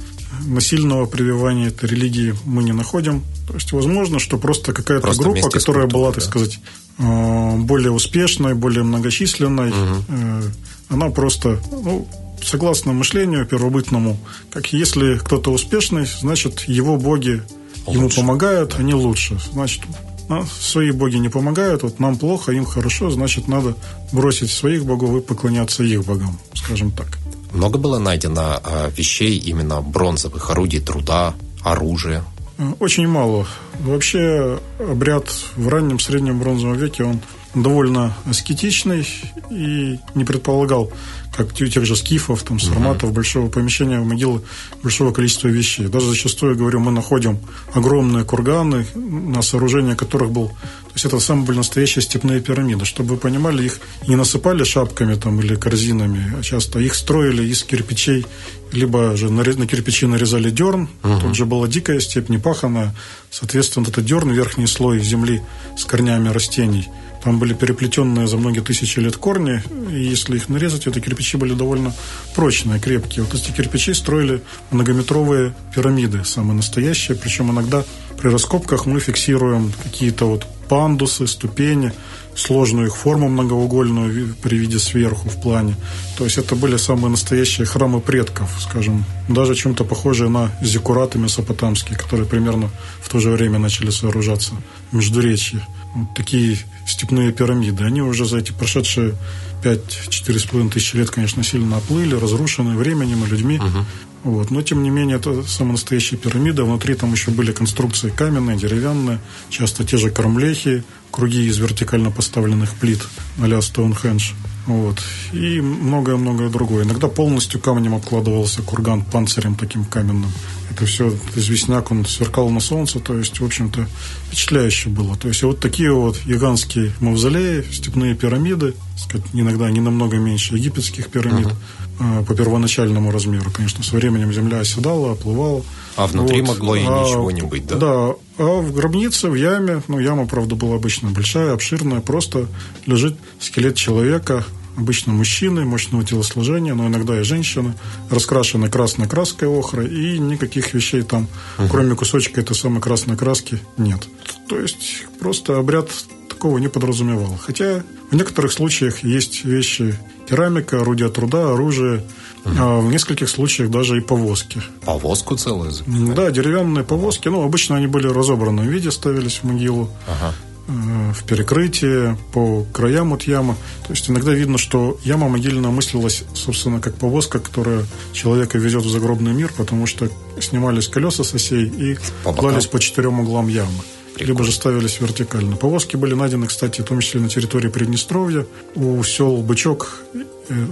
насильного прививания этой религии мы не находим. То есть, возможно, что просто какая-то просто группа, которая была, так да. сказать, э, более успешной, более многочисленной, угу. она просто, ну, согласно мышлению первобытному, как если кто-то успешный, значит, его боги лучше. ему помогают, они лучше. Значит, свои боги не помогают, вот нам плохо, им хорошо, значит, надо бросить своих богов и поклоняться их богам, скажем так. Много было найдено а, вещей именно бронзовых, орудий труда, оружия? Очень мало. Вообще обряд в раннем среднем бронзовом веке, он довольно аскетичный и не предполагал, как у тех же скифов, там, сарматов, большого помещения в могилы, большого количества вещей. Даже зачастую, говорю, мы находим огромные курганы, на сооружение которых был то есть это самые были настоящие степные пирамиды. Чтобы вы понимали, их не насыпали шапками там, или корзинами, а часто их строили из кирпичей либо же на, на кирпичи нарезали дерн, угу. тут же была дикая степь, непаханная, соответственно, этот дерн, верхний слой земли с корнями растений, там были переплетенные за многие тысячи лет корни, и если их нарезать, эти кирпичи были довольно прочные, крепкие. Вот эти кирпичи строили многометровые пирамиды, самые настоящие, причем иногда при раскопках мы фиксируем какие-то вот пандусы, ступени, сложную их форму многоугольную при виде сверху в плане. То есть это были самые настоящие храмы предков, скажем, даже чем-то похожие на зиккураты месопотамские, которые примерно в то же время начали сооружаться в Междуречье. Вот такие степные пирамиды. Они уже за эти прошедшие 5-4,5 тысячи лет, конечно, сильно оплыли, разрушены временем и людьми. Угу. Вот. Но, тем не менее, это самая настоящая пирамида. Внутри там еще были конструкции каменные, деревянные, часто те же кормлехи, круги из вертикально поставленных плит а-ля Стоунхендж. Вот. И многое-многое другое. Иногда полностью камнем обкладывался курган панцирем таким каменным. Это все, известняк, он сверкал на солнце, то есть, в общем-то, впечатляюще было. То есть, вот такие вот гигантские мавзолеи, степные пирамиды, сказать, иногда не намного меньше египетских пирамид, uh-huh. по первоначальному размеру, конечно. Со временем земля оседала, оплывала. А внутри вот. могло и а, ничего не быть, да? Да. А в гробнице, в яме, ну, яма, правда, была обычно большая, обширная, просто лежит скелет человека, обычно мужчины, мощного телосложения, но иногда и женщины, раскрашены красной краской охры, и никаких вещей там, uh-huh. кроме кусочка этой самой красной краски, нет. То есть просто обряд такого не подразумевал. Хотя в некоторых случаях есть вещи керамика, орудия труда, оружие, uh-huh. а в нескольких случаях даже и повозки. Повозку целую? Да, деревянные повозки. Ну, обычно они были в виде, ставились в могилу. Ага. Э, в перекрытии, по краям от ямы. То есть иногда видно, что яма могильная мыслилась, собственно, как повозка, которая человека везет в загробный мир, потому что снимались колеса с осей и по клались по четырем углам ямы. Прикольно. Либо же ставились вертикально. Повозки были найдены, кстати, в том числе на территории Приднестровья, у сел Бычок э,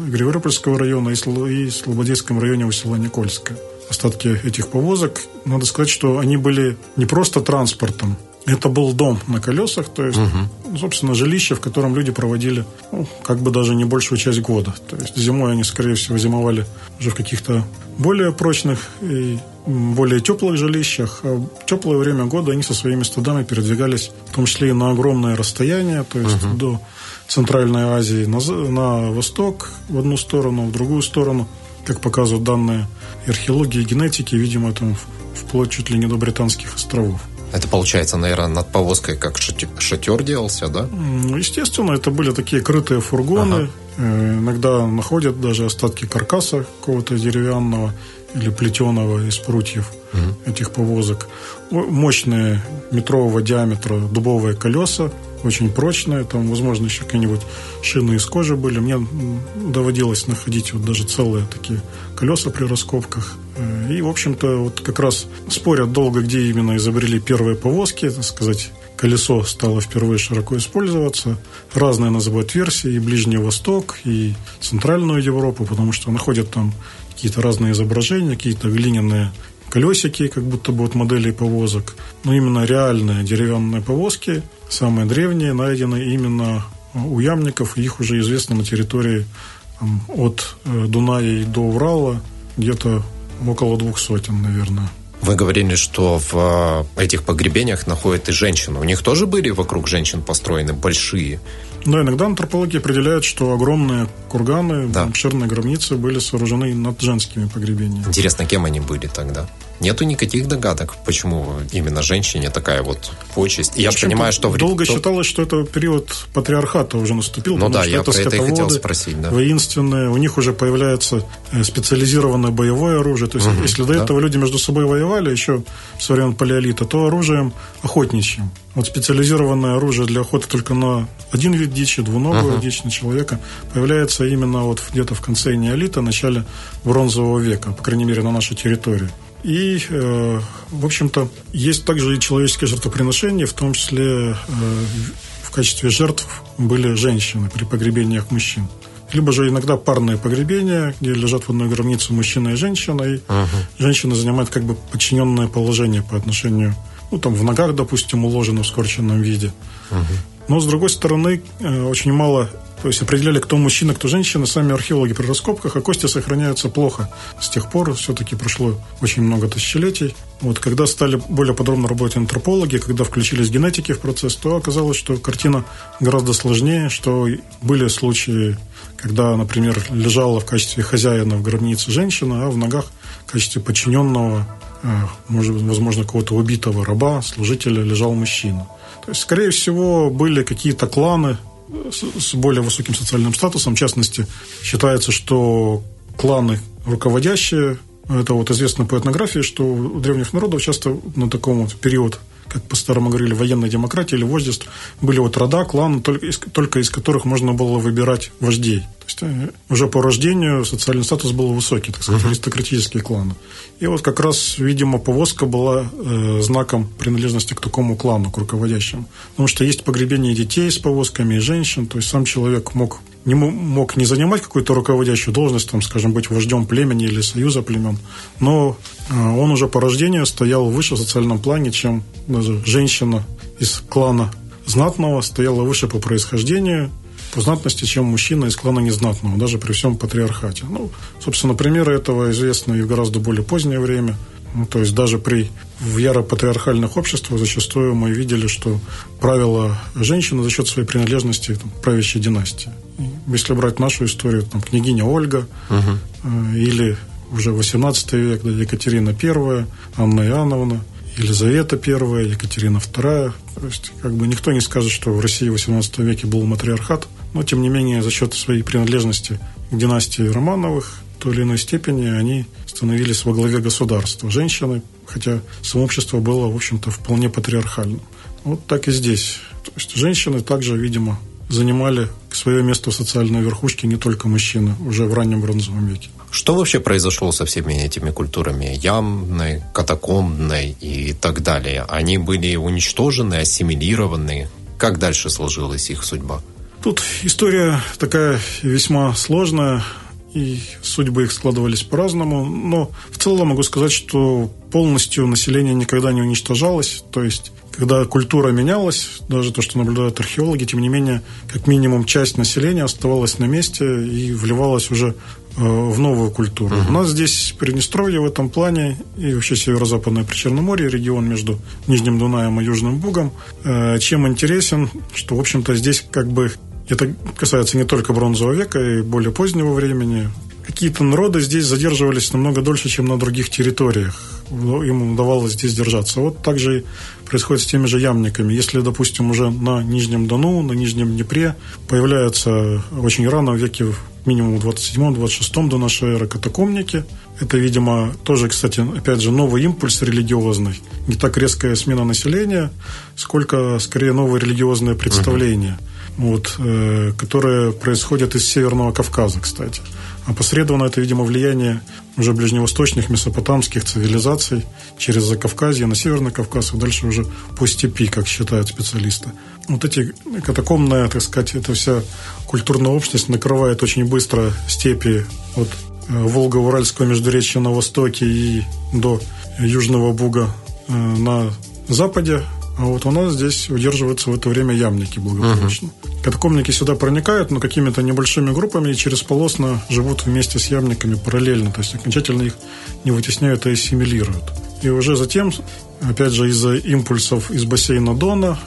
Григорьопольского района и в Слободейском районе у села Никольское. Остатки этих повозок, надо сказать, что они были не просто транспортом, это был дом на колесах, то есть, угу. собственно, жилище, в котором люди проводили, ну, как бы даже не большую часть года. То есть зимой они, скорее всего, зимовали уже в каких-то более прочных и более теплых жилищах. А в теплое время года они со своими стадами передвигались, в том числе и на огромное расстояние, то есть угу. до Центральной Азии, на, на восток в одну сторону, в другую сторону, как показывают данные археологии и генетики, видимо, там вплоть чуть ли не до Британских островов. Это получается, наверное, над повозкой как шатер делался, да? Ну, естественно, это были такие крытые фургоны. Ага. Э, иногда находят даже остатки каркаса какого-то деревянного или плетеного из прутьев угу. этих повозок. Мощные метрового диаметра дубовые колеса, очень прочные. Там, возможно, еще какие-нибудь шины из кожи были. Мне доводилось находить вот даже целые такие колеса при раскопках. Э, и, в общем-то, вот как раз спорят долго, где именно изобрели первые повозки, так сказать, колесо стало впервые широко использоваться. Разные называют версии, и Ближний Восток, и Центральную Европу, потому что находят там какие-то разные изображения, какие-то глиняные колесики, как будто бы от моделей повозок. Но именно реальные деревянные повозки, самые древние, найдены именно у ямников. Их уже известно на территории там, от э, Дуная до Урала где-то около двух сотен, наверное. Вы говорили, что в э, этих погребениях находят и женщины. У них тоже были вокруг женщин построены большие? Да, иногда антропологи определяют, что огромные курганы, да. обширные гробницы были сооружены над женскими погребениями. Интересно, кем они были тогда? Нету никаких догадок, почему именно женщине такая вот почесть. Я понимаю, что... В... Долго считалось, что это период патриархата уже наступил. Ну да, я это про это и хотел спросить. Да. Воинственные, у них уже появляется э, специализированное боевое оружие. То есть, угу, если до да. этого люди между собой воевали еще с времен палеолита, то оружием охотничьим. Вот специализированное оружие для охоты только на один вид дичи, двуногую uh-huh. дичь на человека, появляется именно вот где-то в конце неолита, начале бронзового века, по крайней мере, на нашей территории. И, э, в общем-то, есть также и человеческие жертвоприношения, в том числе э, в качестве жертв были женщины при погребениях мужчин. Либо же иногда парные погребения, где лежат в одной гробнице мужчина и женщина, и uh-huh. женщина занимает как бы подчиненное положение по отношению, ну, там, в ногах, допустим, уложено в скорченном виде. Uh-huh. Но, с другой стороны, э, очень мало то есть определяли, кто мужчина, кто женщина, сами археологи при раскопках, а кости сохраняются плохо. С тех пор все-таки прошло очень много тысячелетий. Вот когда стали более подробно работать антропологи, когда включились генетики в процесс, то оказалось, что картина гораздо сложнее, что были случаи, когда, например, лежала в качестве хозяина в гробнице женщина, а в ногах в качестве подчиненного, э, может, возможно, какого-то убитого раба, служителя лежал мужчина. Скорее всего, были какие-то кланы, с более высоким социальным статусом. В частности, считается, что кланы руководящие, это вот известно по этнографии, что у древних народов часто на таком вот период как по-старому говорили, военной демократии или вождеств, были вот рода, кланы, только из, только из которых можно было выбирать вождей. То есть э, уже по рождению социальный статус был высокий, так сказать, uh-huh. аристократические кланы. И вот как раз, видимо, повозка была э, знаком принадлежности к такому клану, к руководящему. Потому что есть погребение детей с повозками и женщин, то есть сам человек мог не мог не занимать какую-то руководящую должность, там, скажем, быть вождем племени или союза племен, но э, он уже по рождению стоял выше в социальном плане, чем даже женщина из клана знатного стояла выше по происхождению, по знатности, чем мужчина из клана незнатного, даже при всем патриархате. Ну, собственно, примеры этого известны и в гораздо более позднее время – ну, то есть даже при в яро-патриархальных обществах зачастую мы видели, что правила женщины за счет своей принадлежности там, правящей династии. Если брать нашу историю, там, княгиня Ольга угу. или уже 18 век, да, Екатерина I, Анна Иоанновна, Елизавета I, Екатерина II. То есть, как бы никто не скажет, что в России в 18 веке был матриархат, но, тем не менее, за счет своей принадлежности к династии Романовых в той или иной степени они становились во главе государства. Женщины, хотя сообщество было, в общем-то, вполне патриархальным. Вот так и здесь. То есть женщины также, видимо, занимали свое место в социальной верхушке не только мужчины уже в раннем бронзовом веке. Что вообще произошло со всеми этими культурами? Ямной, катакомбной и так далее. Они были уничтожены, ассимилированы. Как дальше сложилась их судьба? Тут история такая весьма сложная и судьбы их складывались по-разному. Но в целом могу сказать, что полностью население никогда не уничтожалось. То есть, когда культура менялась, даже то, что наблюдают археологи, тем не менее, как минимум часть населения оставалась на месте и вливалась уже э, в новую культуру. Uh-huh. У нас здесь Приднестровье в этом плане и вообще северо-западное Причерноморье, регион между Нижним Дунаем и Южным Бугом. Э, чем интересен, что, в общем-то, здесь как бы это касается не только бронзового века и более позднего времени. Какие-то народы здесь задерживались намного дольше, чем на других территориях. Им удавалось здесь держаться. Вот так же происходит с теми же ямниками. Если, допустим, уже на Нижнем Дону, на Нижнем Днепре появляются очень рано, в веке минимум 27-26 до нашей эры катакомники, это, видимо, тоже, кстати, опять же, новый импульс религиозный. Не так резкая смена населения, сколько, скорее, новое религиозное представление. Uh-huh вот, э, которые происходят из Северного Кавказа, кстати. Опосредованно это, видимо, влияние уже ближневосточных месопотамских цивилизаций через Закавказье на Северный Кавказ и дальше уже по степи, как считают специалисты. Вот эти катакомная, так сказать, эта вся культурная общность накрывает очень быстро степи от э, Волго-Уральского междуречья на востоке и до Южного Буга э, на западе, а вот у нас здесь удерживаются в это время ямники благополучно. Uh-huh. Катакомники сюда проникают, но какими-то небольшими группами и через полосно живут вместе с ямниками параллельно. То есть окончательно их не вытесняют, а ассимилируют. И уже затем, опять же, из-за импульсов из бассейна Дона,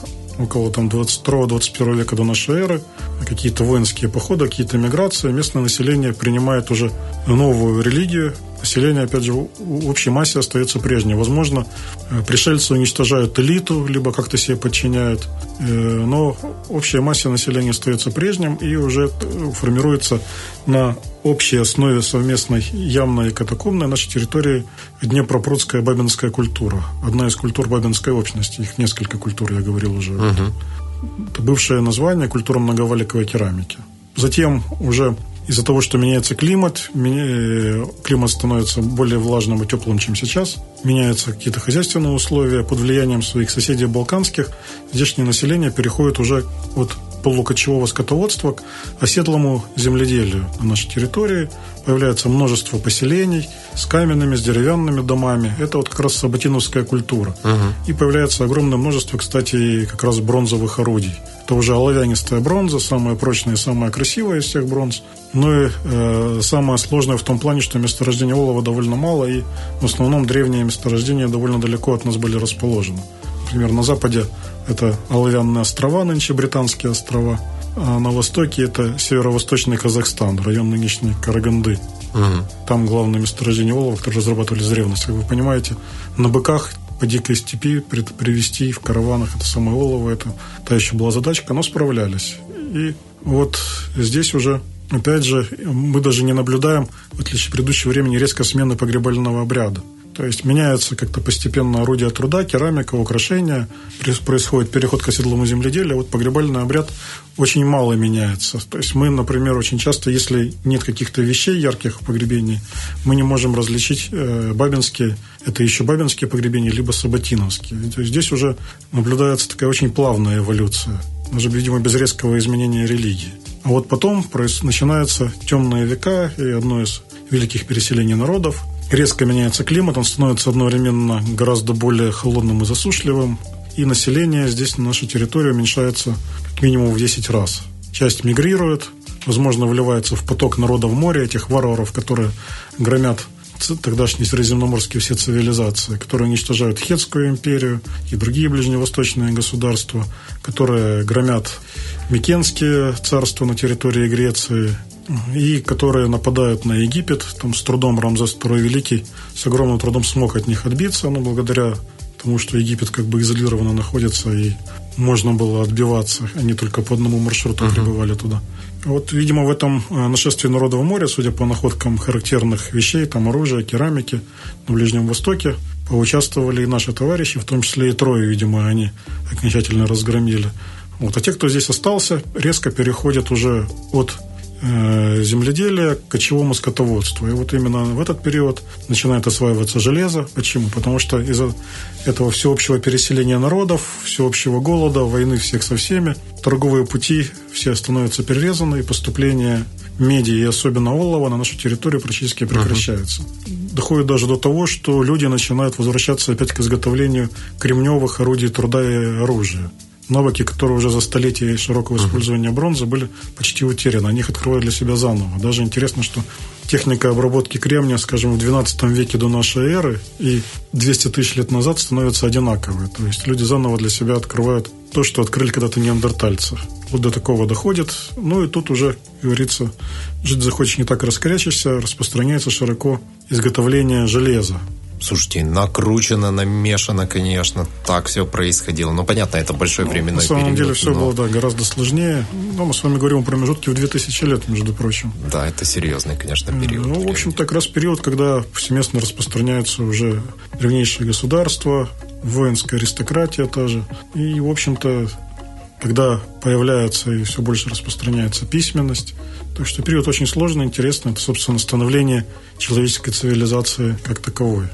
около там 22-21 века до нашей эры, какие-то воинские походы, какие-то миграции, местное население принимает уже новую религию, население, опять же, в общей массе остается прежней. Возможно, э, пришельцы уничтожают элиту, либо как-то себе подчиняют, э, но общая масса населения остается прежним и уже э, формируется на общей основе совместной явной и катакомной нашей территории Днепропрудская бабинская культура. Одна из культур бабинской общности. Их несколько культур, я говорил уже. Угу. Это бывшее название культура многоваликовой керамики. Затем уже из-за того, что меняется климат, э, климат становится более влажным и теплым, чем сейчас, меняются какие-то хозяйственные условия, под влиянием своих соседей балканских, здешнее население переходит уже от полукочевого скотоводства к оседлому земледелию на нашей территории. Появляется множество поселений с каменными, с деревянными домами. Это вот как раз саботиновская культура. Угу. И появляется огромное множество, кстати, как раз бронзовых орудий. Это уже оловянистая бронза, самая прочная и самая красивая из всех бронз. Ну и э, самое сложное в том плане, что месторождения олова довольно мало, и в основном древние месторождения довольно далеко от нас были расположены. Например, на западе это Оловянные острова, нынче Британские острова, а на востоке это северо-восточный Казахстан, район нынешней Караганды. Угу. Там главное месторождение олова, которое разрабатывали с древности. Как вы понимаете, на быках по дикой степи привести в караванах это самое олово, это та еще была задачка, но справлялись. И вот здесь уже опять же, мы даже не наблюдаем, в отличие от предыдущего времени, резко смены погребального обряда. То есть меняется как-то постепенно орудие труда, керамика, украшения, происходит переход к оседлому земледелию. Вот погребальный обряд очень мало меняется. То есть мы, например, очень часто, если нет каких-то вещей ярких в погребении, мы не можем различить э, бабинские, это еще бабинские погребения, либо сабатиновские. То есть здесь уже наблюдается такая очень плавная эволюция, даже, видимо, без резкого изменения религии. А вот потом начинаются темные века, и одно из великих переселений народов – резко меняется климат, он становится одновременно гораздо более холодным и засушливым, и население здесь на нашей территории уменьшается как минимум в 10 раз. Часть мигрирует, возможно, вливается в поток народов моря, этих варваров, которые громят тогдашние средиземноморские все цивилизации, которые уничтожают Хетскую империю и другие ближневосточные государства, которые громят Микенские царства на территории Греции, и которые нападают на Египет. Там с трудом Рамзес II Великий с огромным трудом смог от них отбиться, но благодаря тому, что Египет как бы изолированно находится и можно было отбиваться, они только по одному маршруту uh-huh. прибывали туда. Вот, видимо, в этом э, нашествии Народного моря, судя по находкам характерных вещей, там оружия, керамики на Ближнем Востоке, поучаствовали и наши товарищи, в том числе и трое, видимо, они окончательно разгромили. Вот. А те, кто здесь остался, резко переходят уже от земледелия к кочевому скотоводству. И вот именно в этот период начинает осваиваться железо. Почему? Потому что из-за этого всеобщего переселения народов, всеобщего голода, войны всех со всеми, торговые пути все становятся перерезаны, и поступление меди и особенно олова на нашу территорию практически прекращается. Uh-huh. Доходит даже до того, что люди начинают возвращаться опять к изготовлению кремневых орудий труда и оружия навыки, которые уже за столетия широкого использования бронзы были почти утеряны. Они их открывают для себя заново. Даже интересно, что техника обработки кремния, скажем, в 12 веке до нашей эры и 200 тысяч лет назад становится одинаковой. То есть люди заново для себя открывают то, что открыли когда-то неандертальцы. Вот до такого доходит. Ну и тут уже, говорится, жить захочешь не так раскорячишься, распространяется широко изготовление железа. Слушайте, накручено, намешано, конечно, так все происходило. Ну, понятно, это большой ну, временной период. На самом период, деле все но... было, да, гораздо сложнее. Но мы с вами говорим о промежутке в 2000 лет, между прочим. Да, это серьезный, конечно, период. Ну, в общем, так раз период, когда повсеместно распространяются уже древнейшие государства, воинская аристократия тоже. И, в общем-то, когда появляется и все больше распространяется письменность. Так что период очень сложный, интересный. Это, собственно, становление человеческой цивилизации как таковой.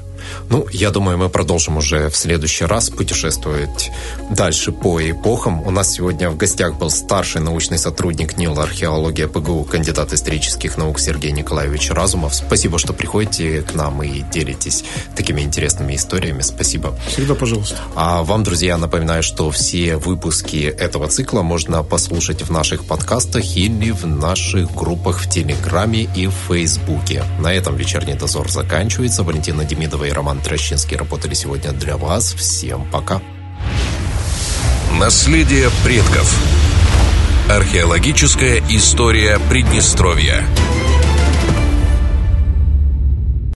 Ну, я думаю, мы продолжим уже в следующий раз путешествовать дальше по эпохам. У нас сегодня в гостях был старший научный сотрудник НИЛ археология ПГУ, кандидат исторических наук Сергей Николаевич Разумов. Спасибо, что приходите к нам и делитесь такими интересными историями. Спасибо. Всегда пожалуйста. А вам, друзья, напоминаю, что все выпуски этого цикла можно послушать в наших подкастах или в наших группах в Телеграме и в Фейсбуке. На этом вечерний дозор заканчивается. Валентина Демидова и Роман Трощинский работали сегодня для вас. Всем пока. Наследие предков. Археологическая история Приднестровья.